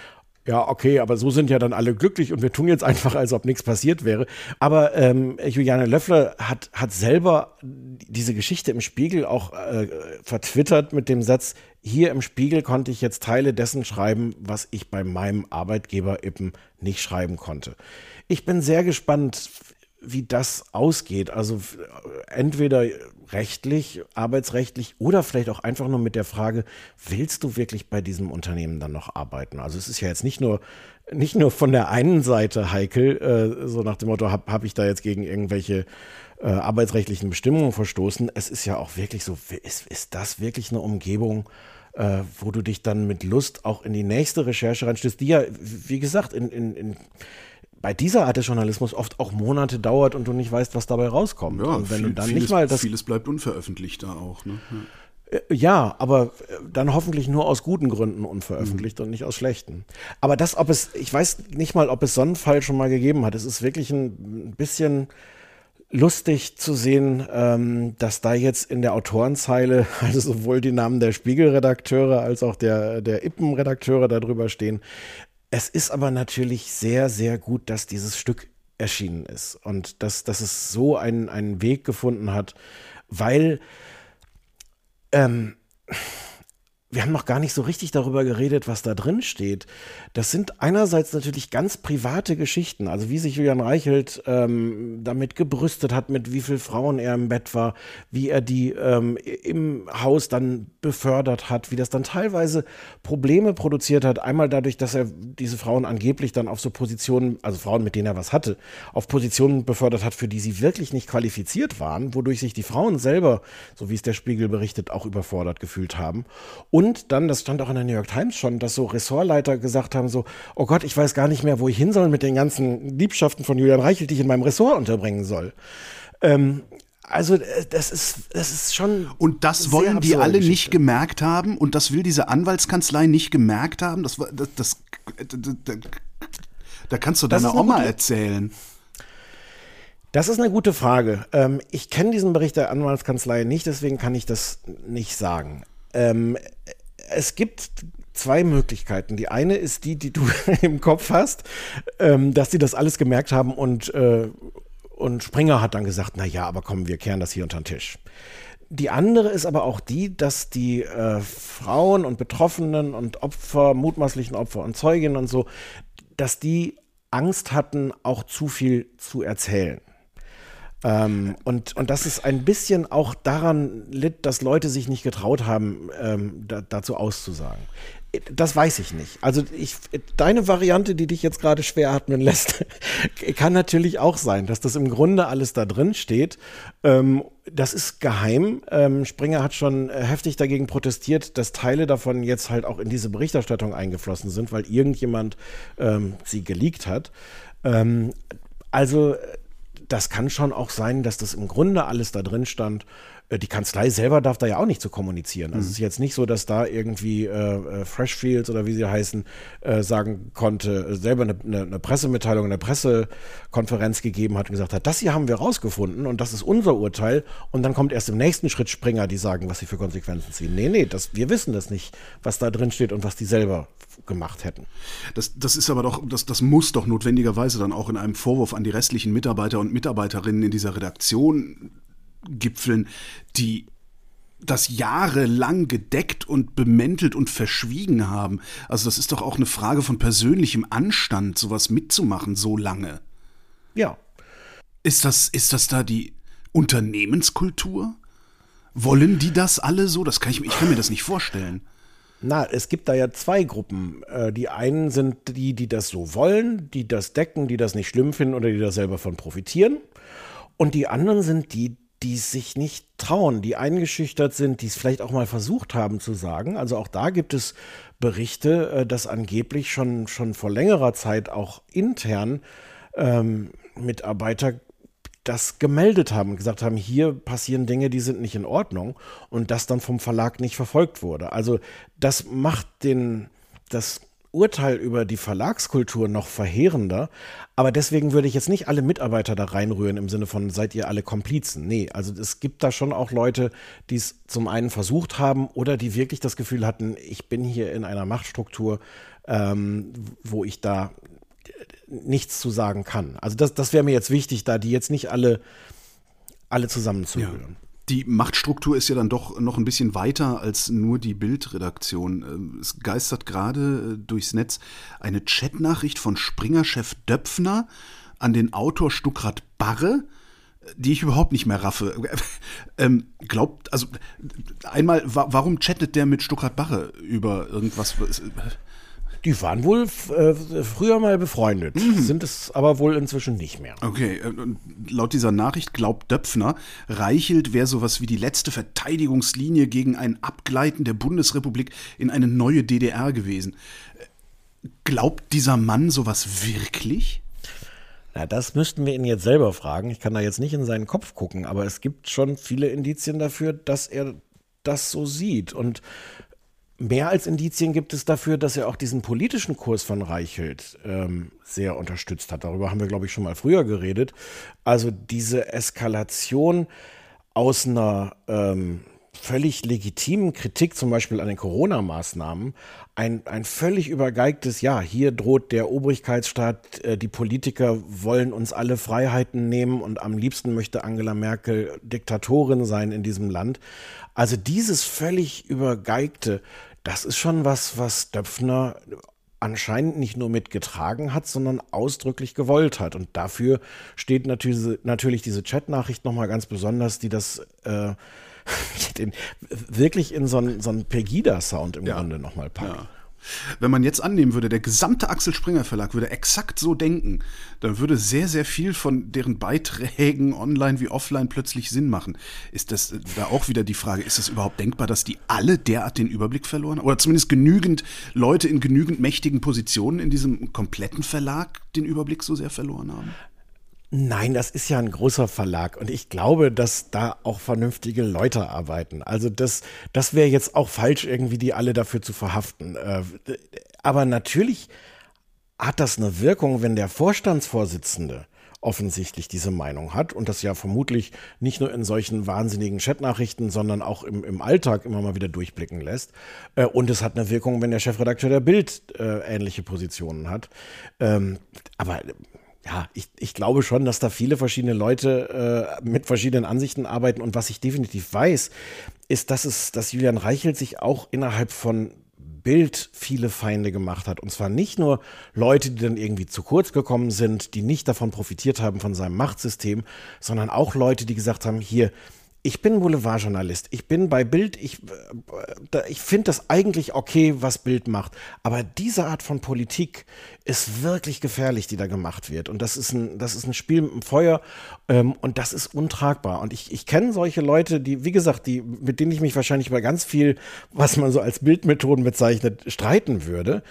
A: ja, okay, aber so sind ja dann alle glücklich und wir tun jetzt einfach, als ob nichts passiert wäre. Aber ähm, Juliane Löffler hat, hat selber diese Geschichte im Spiegel auch äh, vertwittert mit dem Satz, hier im Spiegel konnte ich jetzt Teile dessen schreiben, was ich bei meinem Arbeitgeber eben nicht schreiben konnte. Ich bin sehr gespannt, wie das ausgeht. Also entweder rechtlich, arbeitsrechtlich oder vielleicht auch einfach nur mit der Frage, willst du wirklich bei diesem Unternehmen dann noch arbeiten? Also es ist ja jetzt nicht nur, nicht nur von der einen Seite heikel, äh, so nach dem Motto, habe hab ich da jetzt gegen irgendwelche äh, arbeitsrechtlichen Bestimmungen verstoßen. Es ist ja auch wirklich so, ist, ist das wirklich eine Umgebung, äh, wo du dich dann mit Lust auch in die nächste Recherche reinstößt, die ja, wie gesagt, in, in, in bei dieser Art des Journalismus oft auch Monate dauert und du nicht weißt, was dabei rauskommt.
C: Ja,
A: und
C: wenn viel, du dann vieles, nicht mal das vieles bleibt unveröffentlicht da auch. Ne?
A: Ja. Äh, ja. aber äh, dann hoffentlich nur aus guten Gründen unveröffentlicht mhm. und nicht aus schlechten. Aber das, ob es, ich weiß nicht mal, ob es so einen Fall schon mal gegeben hat. Es ist wirklich ein bisschen lustig zu sehen, ähm, dass da jetzt in der Autorenzeile, also sowohl die Namen der Spiegelredakteure als auch der, der Ippen-Redakteure darüber stehen. Es ist aber natürlich sehr, sehr gut, dass dieses Stück erschienen ist und dass, dass es so einen, einen Weg gefunden hat, weil ähm, wir haben noch gar nicht so richtig darüber geredet, was da drin steht. Das sind einerseits natürlich ganz private Geschichten, also wie sich Julian Reichelt ähm, damit gebrüstet hat, mit wie vielen Frauen er im Bett war, wie er die ähm, im Haus dann befördert hat, wie das dann teilweise Probleme produziert hat. Einmal dadurch, dass er diese Frauen angeblich dann auf so Positionen, also Frauen, mit denen er was hatte, auf Positionen befördert hat, für die sie wirklich nicht qualifiziert waren, wodurch sich die Frauen selber, so wie es der Spiegel berichtet, auch überfordert gefühlt haben. Und und dann, das stand auch in der New York Times schon, dass so Ressortleiter gesagt haben, so, oh Gott, ich weiß gar nicht mehr, wo ich hin soll mit den ganzen Liebschaften von Julian Reichelt, die ich in meinem Ressort unterbringen soll. Ähm, also äh, das ist, das ist schon.
C: Und das wollen die alle Geschichte. nicht gemerkt haben und das will diese Anwaltskanzlei nicht gemerkt haben. Das, das, das, das da kannst du deiner Oma erzählen.
A: Das ist eine gute Frage. Ähm, ich kenne diesen Bericht der Anwaltskanzlei nicht, deswegen kann ich das nicht sagen. Ähm, es gibt zwei Möglichkeiten. Die eine ist die, die du im Kopf hast, ähm, dass sie das alles gemerkt haben und, äh, und Springer hat dann gesagt, na ja, aber komm, wir kehren das hier unter den Tisch. Die andere ist aber auch die, dass die äh, Frauen und Betroffenen und Opfer, mutmaßlichen Opfer und Zeuginnen und so, dass die Angst hatten, auch zu viel zu erzählen. Ähm, und, und dass es ein bisschen auch daran litt, dass Leute sich nicht getraut haben, ähm, da, dazu auszusagen. Das weiß ich nicht. Also ich, deine Variante, die dich jetzt gerade schwer atmen lässt, kann natürlich auch sein, dass das im Grunde alles da drin steht. Ähm, das ist geheim. Ähm, Springer hat schon heftig dagegen protestiert, dass Teile davon jetzt halt auch in diese Berichterstattung eingeflossen sind, weil irgendjemand ähm, sie geleakt hat. Ähm, also das kann schon auch sein, dass das im Grunde alles da drin stand. Äh, die Kanzlei selber darf da ja auch nicht zu so kommunizieren. Also mhm. es ist jetzt nicht so, dass da irgendwie äh, äh, Freshfields oder wie sie heißen, äh, sagen konnte, äh, selber eine, eine, eine, Pressemitteilung, eine Pressekonferenz gegeben hat und gesagt hat, das hier haben wir rausgefunden und das ist unser Urteil. Und dann kommt erst im nächsten Schritt Springer, die sagen, was sie für Konsequenzen ziehen. Nee, nee, das, wir wissen das nicht, was da drin steht und was die selber gemacht hätten.
C: Das, das ist aber doch, das, das muss doch notwendigerweise dann auch in einem Vorwurf an die restlichen Mitarbeiter und Mitarbeiterinnen in dieser Redaktion gipfeln, die das jahrelang gedeckt und bemäntelt und verschwiegen haben. Also das ist doch auch eine Frage von persönlichem Anstand, sowas mitzumachen so lange.
A: Ja.
C: Ist das, ist das da die Unternehmenskultur? Wollen die das alle so? Das kann ich, ich kann mir das nicht vorstellen.
A: Na, es gibt da ja zwei Gruppen. Äh, die einen sind die, die das so wollen, die das decken, die das nicht schlimm finden oder die da selber von profitieren. Und die anderen sind die, die sich nicht trauen, die eingeschüchtert sind, die es vielleicht auch mal versucht haben zu sagen. Also auch da gibt es Berichte, äh, dass angeblich schon, schon vor längerer Zeit auch intern ähm, Mitarbeiter das gemeldet haben, gesagt haben, hier passieren Dinge, die sind nicht in Ordnung und das dann vom Verlag nicht verfolgt wurde. Also das macht den, das Urteil über die Verlagskultur noch verheerender. Aber deswegen würde ich jetzt nicht alle Mitarbeiter da reinrühren im Sinne von, seid ihr alle Komplizen. Nee, also es gibt da schon auch Leute, die es zum einen versucht haben oder die wirklich das Gefühl hatten, ich bin hier in einer Machtstruktur, ähm, wo ich da nichts zu sagen kann. Also das, das wäre mir jetzt wichtig, da die jetzt nicht alle, alle zusammenzurühren. Ja.
C: Die Machtstruktur ist ja dann doch noch ein bisschen weiter als nur die Bildredaktion. Ähm, es geistert gerade äh, durchs Netz eine Chatnachricht von Springer-Chef Döpfner an den Autor Stuckrad Barre, die ich überhaupt nicht mehr raffe. Ähm, glaubt, also einmal, warum chattet der mit Stuckrad Barre über irgendwas?
A: Die waren wohl äh, früher mal befreundet, mhm. sind es aber wohl inzwischen nicht mehr.
C: Okay, äh, laut dieser Nachricht glaubt Döpfner, Reichelt wäre sowas wie die letzte Verteidigungslinie gegen ein Abgleiten der Bundesrepublik in eine neue DDR gewesen. Glaubt dieser Mann sowas wirklich?
A: Na, das müssten wir ihn jetzt selber fragen. Ich kann da jetzt nicht in seinen Kopf gucken, aber es gibt schon viele Indizien dafür, dass er das so sieht. Und mehr als Indizien gibt es dafür, dass er auch diesen politischen Kurs von Reichelt ähm, sehr unterstützt hat. Darüber haben wir, glaube ich, schon mal früher geredet. Also diese Eskalation aus einer ähm, völlig legitimen Kritik, zum Beispiel an den Corona-Maßnahmen, ein, ein völlig übergeigtes, ja, hier droht der Obrigkeitsstaat, äh, die Politiker wollen uns alle Freiheiten nehmen und am liebsten möchte Angela Merkel Diktatorin sein in diesem Land. Also dieses völlig übergeigte, das ist schon was, was Döpfner anscheinend nicht nur mitgetragen hat, sondern ausdrücklich gewollt hat. Und dafür steht natürlich, natürlich diese Chatnachricht nochmal ganz besonders, die das äh, den, wirklich in so einen, so einen Pegida-Sound im ja. Grunde nochmal packt. Ja.
C: Wenn man jetzt annehmen würde, der gesamte Axel Springer Verlag würde exakt so denken, dann würde sehr, sehr viel von deren Beiträgen online wie offline plötzlich Sinn machen. Ist das da auch wieder die Frage, ist es überhaupt denkbar, dass die alle derart den Überblick verloren haben? Oder zumindest genügend Leute in genügend mächtigen Positionen in diesem kompletten Verlag den Überblick so sehr verloren haben?
A: Nein, das ist ja ein großer Verlag und ich glaube, dass da auch vernünftige Leute arbeiten. Also das, das wäre jetzt auch falsch, irgendwie die alle dafür zu verhaften. Äh, aber natürlich hat das eine Wirkung, wenn der Vorstandsvorsitzende offensichtlich diese Meinung hat und das ja vermutlich nicht nur in solchen wahnsinnigen Chatnachrichten, sondern auch im, im Alltag immer mal wieder durchblicken lässt. Äh, und es hat eine Wirkung, wenn der Chefredakteur der Bild äh, ähnliche Positionen hat. Ähm, aber ja, ich, ich glaube schon, dass da viele verschiedene Leute äh, mit verschiedenen Ansichten arbeiten. Und was ich definitiv weiß, ist, dass es, dass Julian Reichelt sich auch innerhalb von Bild viele Feinde gemacht hat. Und zwar nicht nur Leute, die dann irgendwie zu kurz gekommen sind, die nicht davon profitiert haben von seinem Machtsystem, sondern auch Leute, die gesagt haben, hier, ich bin Boulevardjournalist. Ich bin bei Bild. Ich, äh, ich finde das eigentlich okay, was Bild macht. Aber diese Art von Politik ist wirklich gefährlich, die da gemacht wird. Und das ist ein, das ist ein Spiel mit dem Feuer. Ähm, und das ist untragbar. Und ich, ich kenne solche Leute, die, wie gesagt, die, mit denen ich mich wahrscheinlich über ganz viel, was man so als Bildmethoden bezeichnet, streiten würde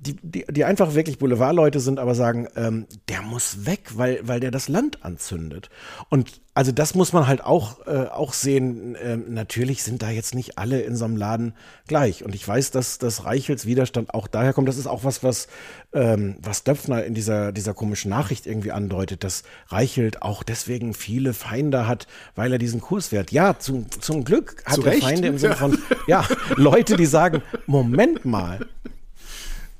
A: die, die, die einfach wirklich Boulevardleute sind, aber sagen, ähm, der muss weg, weil, weil der das Land anzündet. Und also das muss man halt auch, äh, auch sehen. Ähm, natürlich sind da jetzt nicht alle in so einem Laden gleich. Und ich weiß, dass das Reichels Widerstand auch daher kommt. Das ist auch was, was, ähm, was Döpfner in dieser, dieser komischen Nachricht irgendwie andeutet, dass Reichelt auch deswegen viele Feinde hat, weil er diesen Kurs fährt. Ja, zum, zum Glück hat
C: Zu
A: er
C: Recht.
A: Feinde im Sinne von, ja, Leute, die sagen, Moment mal,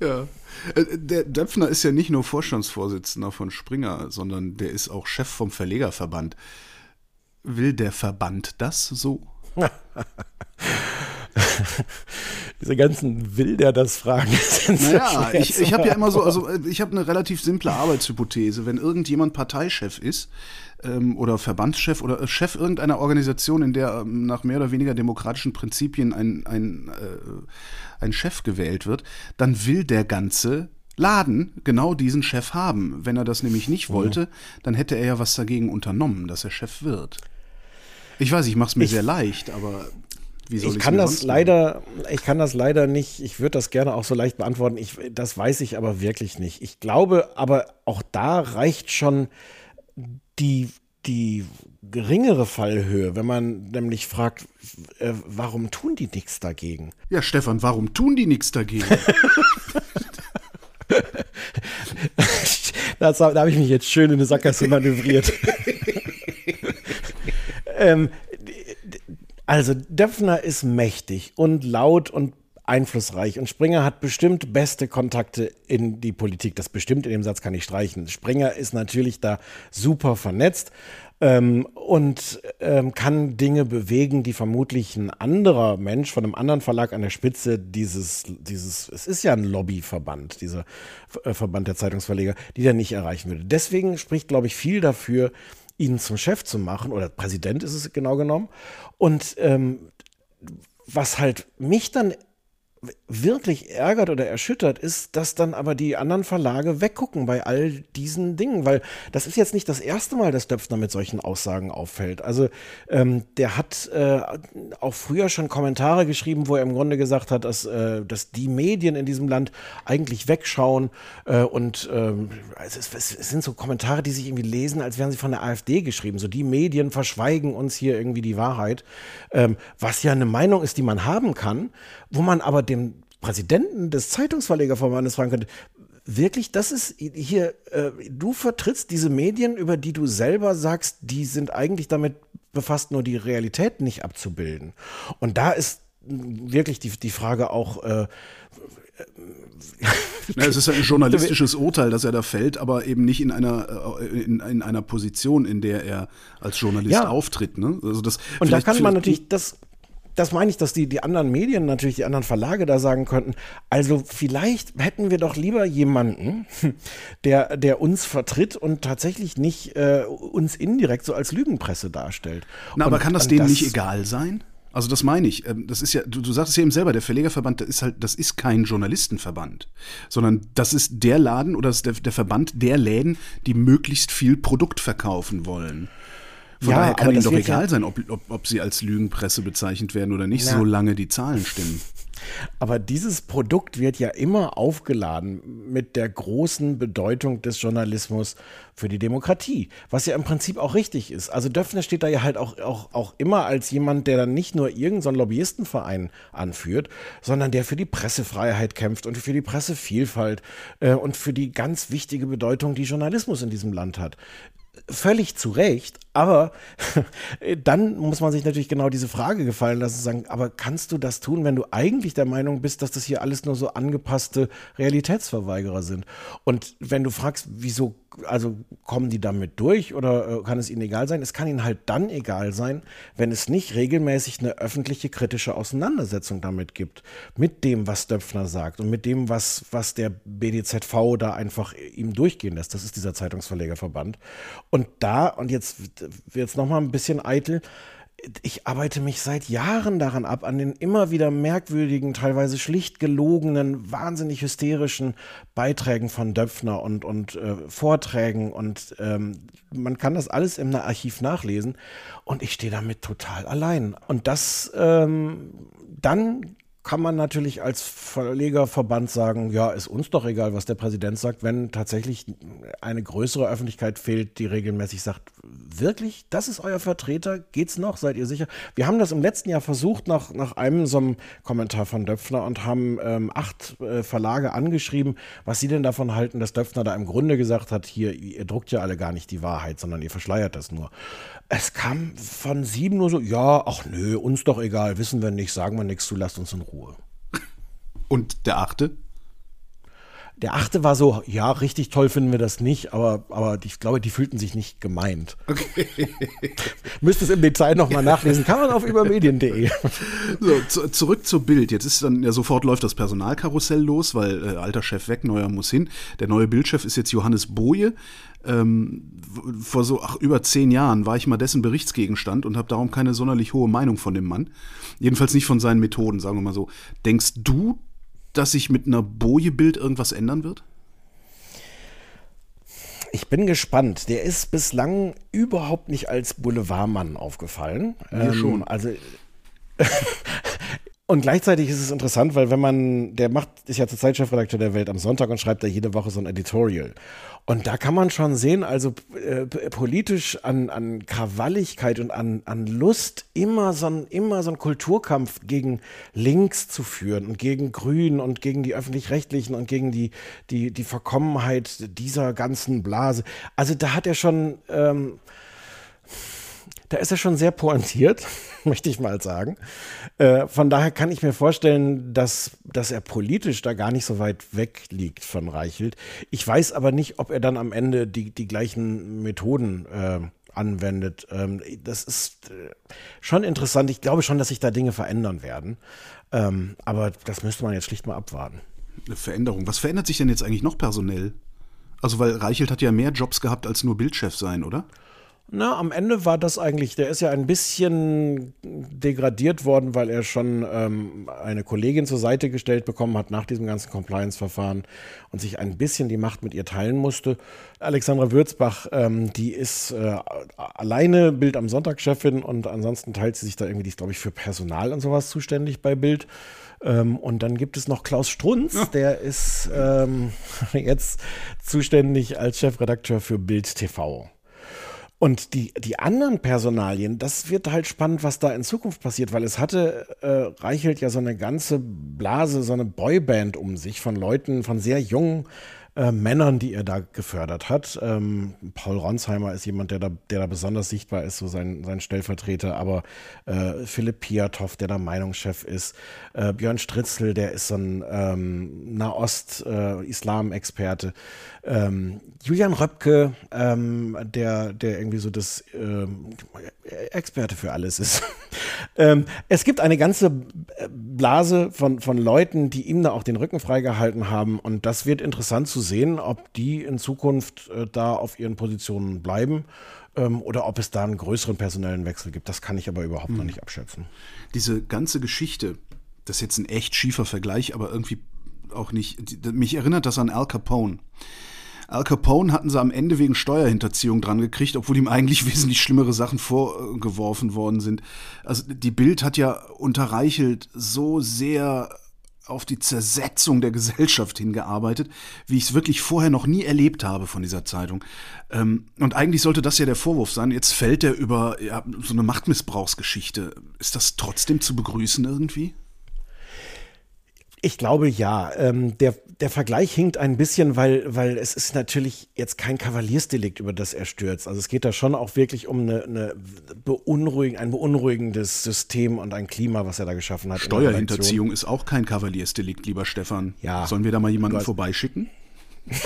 C: Ja. Äh, Der Döpfner ist ja nicht nur Vorstandsvorsitzender von Springer, sondern der ist auch Chef vom Verlegerverband. Will der Verband das so?
A: diese ganzen Will der das fragen. sind so
C: Naja,
A: schwer
C: ich, ich habe ja immer so, also äh, ich habe eine relativ simple Arbeitshypothese. Wenn irgendjemand Parteichef ist ähm, oder Verbandschef oder äh, Chef irgendeiner Organisation, in der ähm, nach mehr oder weniger demokratischen Prinzipien ein, ein, äh, ein Chef gewählt wird, dann will der ganze Laden genau diesen Chef haben. Wenn er das nämlich nicht wollte, dann hätte er ja was dagegen unternommen, dass er Chef wird. Ich weiß, ich mache es mir
A: Ich-
C: sehr leicht, aber wie soll
A: Ich kann das leider, ich kann das leider nicht, ich würde das gerne auch so leicht beantworten. Ich, das weiß ich aber wirklich nicht. Ich glaube, aber auch da reicht schon die, die geringere Fallhöhe, wenn man nämlich fragt, äh, warum tun die nichts dagegen?
C: Ja, Stefan, warum tun die nichts dagegen?
A: Das, da habe ich mich jetzt schön in eine Sackgasse manövriert. ähm, also Döpfner ist mächtig und laut und einflussreich und Springer hat bestimmt beste Kontakte in die Politik. Das bestimmt in dem Satz kann ich streichen. Springer ist natürlich da super vernetzt ähm, und ähm, kann Dinge bewegen, die vermutlich ein anderer Mensch von einem anderen Verlag an der Spitze dieses, dieses, es ist ja ein Lobbyverband, dieser äh, Verband der Zeitungsverleger, die der nicht erreichen würde. Deswegen spricht, glaube ich, viel dafür, ihn zum Chef zu machen, oder Präsident ist es genau genommen. Und ähm, was halt mich dann wirklich ärgert oder erschüttert, ist, dass dann aber die anderen Verlage weggucken bei all diesen Dingen, weil das ist jetzt nicht das erste Mal, dass Döpfner mit solchen Aussagen auffällt. Also ähm, der hat äh, auch früher schon Kommentare geschrieben, wo er im Grunde gesagt hat, dass, äh, dass die Medien in diesem Land eigentlich wegschauen äh, und ähm, es, ist, es sind so Kommentare, die sich irgendwie lesen, als wären sie von der AfD geschrieben. So die Medien verschweigen uns hier irgendwie die Wahrheit, ähm, was ja eine Meinung ist, die man haben kann, wo man aber dem Präsidenten des Zeitungsverlegerverbandes fragen könnte, wirklich, das ist hier, äh, du vertrittst diese Medien, über die du selber sagst, die sind eigentlich damit befasst, nur die Realität nicht abzubilden. Und da ist wirklich die, die Frage auch, äh,
C: Ja, es ist ja ein journalistisches Urteil, das er da fällt, aber eben nicht in einer, äh, in, in einer Position, in der er als Journalist
A: Ja.
C: auftritt. Ne? Also das,
A: Und da kann man natürlich, das, das meine ich, dass die, die anderen Medien, natürlich die anderen Verlage da sagen könnten, also vielleicht hätten wir doch lieber jemanden, der, der uns vertritt und tatsächlich nicht äh, uns indirekt so als Lügenpresse darstellt.
C: Na, aber
A: Und-
C: kann das denen nicht egal sein? Also das meine ich. Ähm, Das ist ja, du, du sagst es ja eben selber, der Verlegerverband, das ist halt, das ist kein Journalistenverband, sondern das ist der Laden oder das ist der, der Verband der Läden, die möglichst viel Produkt verkaufen wollen. Von
A: Ja,
C: daher kann ihnen doch
A: wird ja-
C: egal sein, ob, ob, ob sie als Lügenpresse bezeichnet werden oder nicht,
A: Na.
C: solange die Zahlen stimmen.
A: Aber dieses Produkt wird ja immer aufgeladen mit der großen Bedeutung des Journalismus für die Demokratie, was ja im Prinzip auch richtig ist. Also Döpfner steht da ja halt auch, auch, auch immer als jemand, der dann nicht nur irgendeinen Lobbyistenverein anführt, sondern der für die Pressefreiheit kämpft und für die Pressevielfalt äh, und für die ganz wichtige Bedeutung, die Journalismus in diesem Land hat. Völlig zu Recht, aber dann muss man sich natürlich genau diese Frage gefallen lassen, sagen, aber kannst du das tun, wenn du eigentlich der Meinung bist, dass das hier alles nur so angepasste Realitätsverweigerer sind? Und wenn du fragst, wieso, also kommen die damit durch oder äh, kann es ihnen egal sein? Es kann ihnen halt dann egal sein, wenn es nicht regelmäßig eine öffentliche kritische Auseinandersetzung damit gibt, mit dem, was Döpfner sagt und mit dem, was, was der BDZV da einfach ihm durchgehen lässt. Das ist dieser Zeitungsverlegerverband. Und da, und jetzt wird es nochmal ein bisschen eitel, ich arbeite mich seit Jahren daran ab, an den immer wieder merkwürdigen, teilweise schlicht gelogenen, wahnsinnig hysterischen Beiträgen von Döpfner und, und äh, Vorträgen. Und ähm, man kann das alles im Archiv nachlesen. Und ich stehe damit total allein. Und das ähm, dann kann man natürlich als Verlegerverband sagen, ja, ist uns doch egal, was der Präsident sagt, wenn tatsächlich eine größere Öffentlichkeit fehlt, die regelmäßig sagt, wirklich, das ist euer Vertreter, geht's noch, seid ihr sicher? Wir haben das im letzten Jahr versucht, nach, nach einem so einem Kommentar von Döpfner und haben ähm, acht äh, Verlage angeschrieben, was sie denn davon halten, dass Döpfner da im Grunde gesagt hat, hier, ihr druckt ja alle gar nicht die Wahrheit, sondern ihr verschleiert das nur. Es kam von sieben nur so, ja, ach nö, uns doch egal, wissen wir nicht, sagen wir nichts zu, lasst uns in Ruhe.
C: Und der achte?
A: Der achte war so, ja, richtig toll finden wir das nicht, aber, aber ich glaube, die fühlten sich nicht gemeint. Okay. Müsste es im Detail nochmal nachlesen. Kann man auf übermedien.de.
C: So, zu, zurück zur Bild. Jetzt ist dann ja sofort läuft das Personalkarussell los, weil äh, alter Chef weg, neuer muss hin. Der neue Bildchef ist jetzt Johannes Boje. Ähm, vor so ach, über zehn Jahren war ich mal dessen Berichtsgegenstand und habe darum keine sonderlich hohe Meinung von dem Mann. Jedenfalls nicht von seinen Methoden, sagen wir mal so. Denkst du, dass sich mit einer Boje-Bild irgendwas ändern wird?
A: Ich bin gespannt. Der ist bislang überhaupt nicht als Boulevardmann aufgefallen.
C: Mir ähm, schon.
A: Also Und gleichzeitig ist es interessant, weil wenn man, der macht, ist ja zurzeit Chefredakteur der Welt am Sonntag und schreibt da jede Woche so ein Editorial. Und da kann man schon sehen, also äh, politisch an, an Krawalligkeit und an, an Lust immer so, ein, immer so ein Kulturkampf gegen Links zu führen und gegen Grün und gegen die Öffentlich-Rechtlichen und gegen die, die, die Verkommenheit dieser ganzen Blase. Also da hat er schon, ähm, da ist er schon sehr pointiert, möchte ich mal sagen. Äh, von daher kann ich mir vorstellen, dass, dass er politisch da gar nicht so weit weg liegt von Reichelt. Ich weiß aber nicht, ob er dann am Ende die, die gleichen Methoden äh, anwendet. Ähm, das ist äh, schon interessant. Ich glaube schon, dass sich da Dinge verändern werden. Ähm, aber das müsste man jetzt schlicht mal abwarten.
C: Eine Veränderung. Was verändert sich denn jetzt eigentlich noch personell? Also, weil Reichelt hat ja mehr Jobs gehabt als nur Bildchef sein, oder?
A: Na, am Ende war das eigentlich, der ist ja ein bisschen degradiert worden, weil er schon ähm, eine Kollegin zur Seite gestellt bekommen hat nach diesem ganzen Compliance-Verfahren und sich ein bisschen die Macht mit ihr teilen musste. Alexandra Würzbach, ähm, die ist äh, alleine Bild am Sonntag-Chefin und ansonsten teilt sie sich da irgendwie, die ist glaube ich für Personal und sowas zuständig bei Bild. Ähm, und dann gibt es noch Klaus Strunz, ja. der ist ähm, jetzt zuständig als Chefredakteur für Bild TV. Und die, die anderen Personalien, das wird halt spannend, was da in Zukunft passiert, weil es hatte, äh, Reichelt ja so eine ganze Blase, so eine Boyband um sich von Leuten, von sehr jungen äh, Männern, die er da gefördert hat. Ähm, Paul Ronsheimer ist jemand, der da, der da besonders sichtbar ist, so sein, sein Stellvertreter, aber äh, Philipp Piatow, der da Meinungschef ist, äh, Björn Stritzel, der ist so ein ähm, Nahost-Islam-Experte, äh, ähm, Julian Röpke, ähm, der, der irgendwie so das ähm, Experte für alles ist. ähm, es gibt eine ganze Blase von, von Leuten, die ihm da auch den Rücken freigehalten haben. Und das wird interessant zu sehen, ob die in Zukunft äh, da auf ihren Positionen bleiben ähm, oder ob es da einen größeren personellen Wechsel gibt. Das kann ich aber überhaupt hm. noch nicht abschätzen.
C: Diese ganze Geschichte, das ist jetzt ein echt schiefer Vergleich, aber irgendwie auch nicht. Mich erinnert das an Al Capone. Al Capone hatten sie am Ende wegen Steuerhinterziehung dran gekriegt, obwohl ihm eigentlich wesentlich schlimmere Sachen vorgeworfen worden sind. Also die Bild hat ja unter Reichelt so sehr auf die Zersetzung der Gesellschaft hingearbeitet, wie ich es wirklich vorher noch nie erlebt habe von dieser Zeitung. Ähm, und eigentlich sollte das ja der Vorwurf sein. Jetzt fällt er über ja, so eine Machtmissbrauchsgeschichte. Ist das trotzdem zu begrüßen irgendwie?
A: Ich glaube ja. Ähm, der, der Vergleich hinkt ein bisschen, weil, weil es ist natürlich jetzt kein Kavaliersdelikt, über das er stürzt. Also es geht da schon auch wirklich um eine, eine beunruhig, ein beunruhigendes System und ein Klima, was er da geschaffen hat.
C: Steuerhinterziehung ist auch kein Kavaliersdelikt, lieber Stefan.
A: Ja.
C: Sollen wir da mal jemanden vorbeischicken?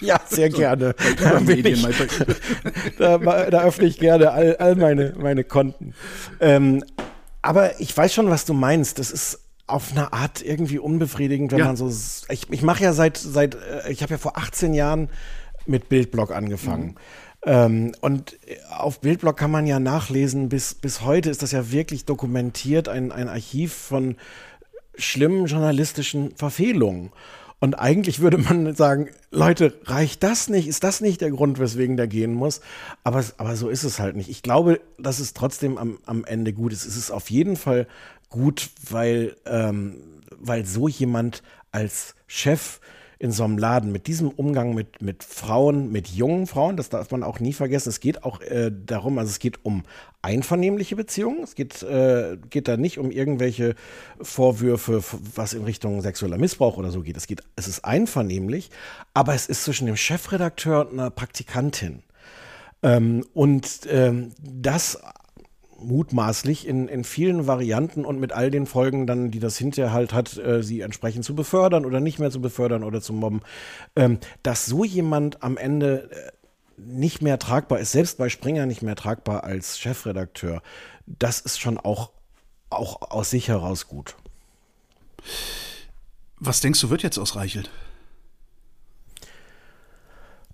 A: Ja, sehr gerne. Da, ich, da, da, öffne ich gerne all, all meine, meine Konten. Ähm, aber ich weiß schon, was du meinst. Das ist auf eine Art irgendwie unbefriedigend, wenn ja. man so. Ich, ich mache ja seit, seit, äh, ich habe ja vor 18 Jahren mit Bildblog angefangen. Mhm. Ähm, und auf Bildblog kann man ja nachlesen, bis, bis heute ist das ja wirklich dokumentiert, ein, ein Archiv von schlimmen journalistischen Verfehlungen. Und eigentlich würde man sagen, Leute, reicht das nicht? Ist das nicht der Grund, weswegen der gehen muss? Aber, aber so ist es halt nicht. Ich glaube, dass es trotzdem am, am Ende gut ist. Es ist auf jeden Fall gut, weil, ähm, weil so jemand als Chef in so einem Laden mit diesem Umgang mit, mit Frauen, mit jungen Frauen, das darf man auch nie vergessen. Es geht auch äh, darum, also es geht um einvernehmliche Beziehungen. Es geht, äh, geht da nicht um irgendwelche Vorwürfe, was in Richtung sexueller Missbrauch oder so geht. Es geht, es ist einvernehmlich, aber es ist zwischen dem Chefredakteur und einer Praktikantin. Ähm, und ähm, das mutmaßlich in, in vielen Varianten und mit all den Folgen dann, die das hinterher halt hat, äh, sie entsprechend zu befördern oder nicht mehr zu befördern oder zu mobben, ähm, dass so jemand am Ende äh, nicht mehr tragbar ist, selbst bei Springer nicht mehr tragbar als Chefredakteur, das ist schon auch, auch aus sich heraus gut.
C: Was denkst du, wird jetzt aus Reichelt?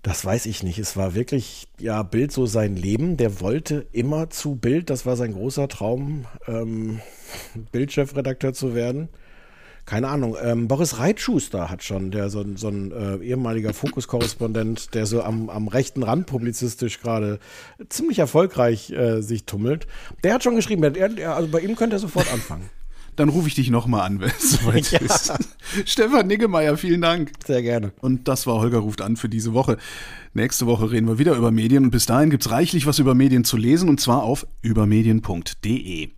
A: Das weiß ich nicht. Es war wirklich, ja, Bild so sein Leben. Der wollte immer zu Bild. Das war sein großer Traum, ähm, Bildchefredakteur zu werden. Keine Ahnung. Ähm, Boris Reitschuster hat schon, der so, so ein äh, ehemaliger Fokus-Korrespondent, der so am, am rechten Rand publizistisch gerade ziemlich erfolgreich äh, sich tummelt. Der hat schon geschrieben, er, er, also bei ihm könnte er sofort anfangen.
C: Dann rufe ich dich nochmal an, wenn es soweit ja. ist. Stefan Niggemeier, vielen Dank.
A: Sehr gerne.
C: Und das war Holger ruft an für diese Woche. Nächste Woche reden wir wieder über Medien und bis dahin gibt es reichlich was über Medien zu lesen und zwar auf übermedien.de.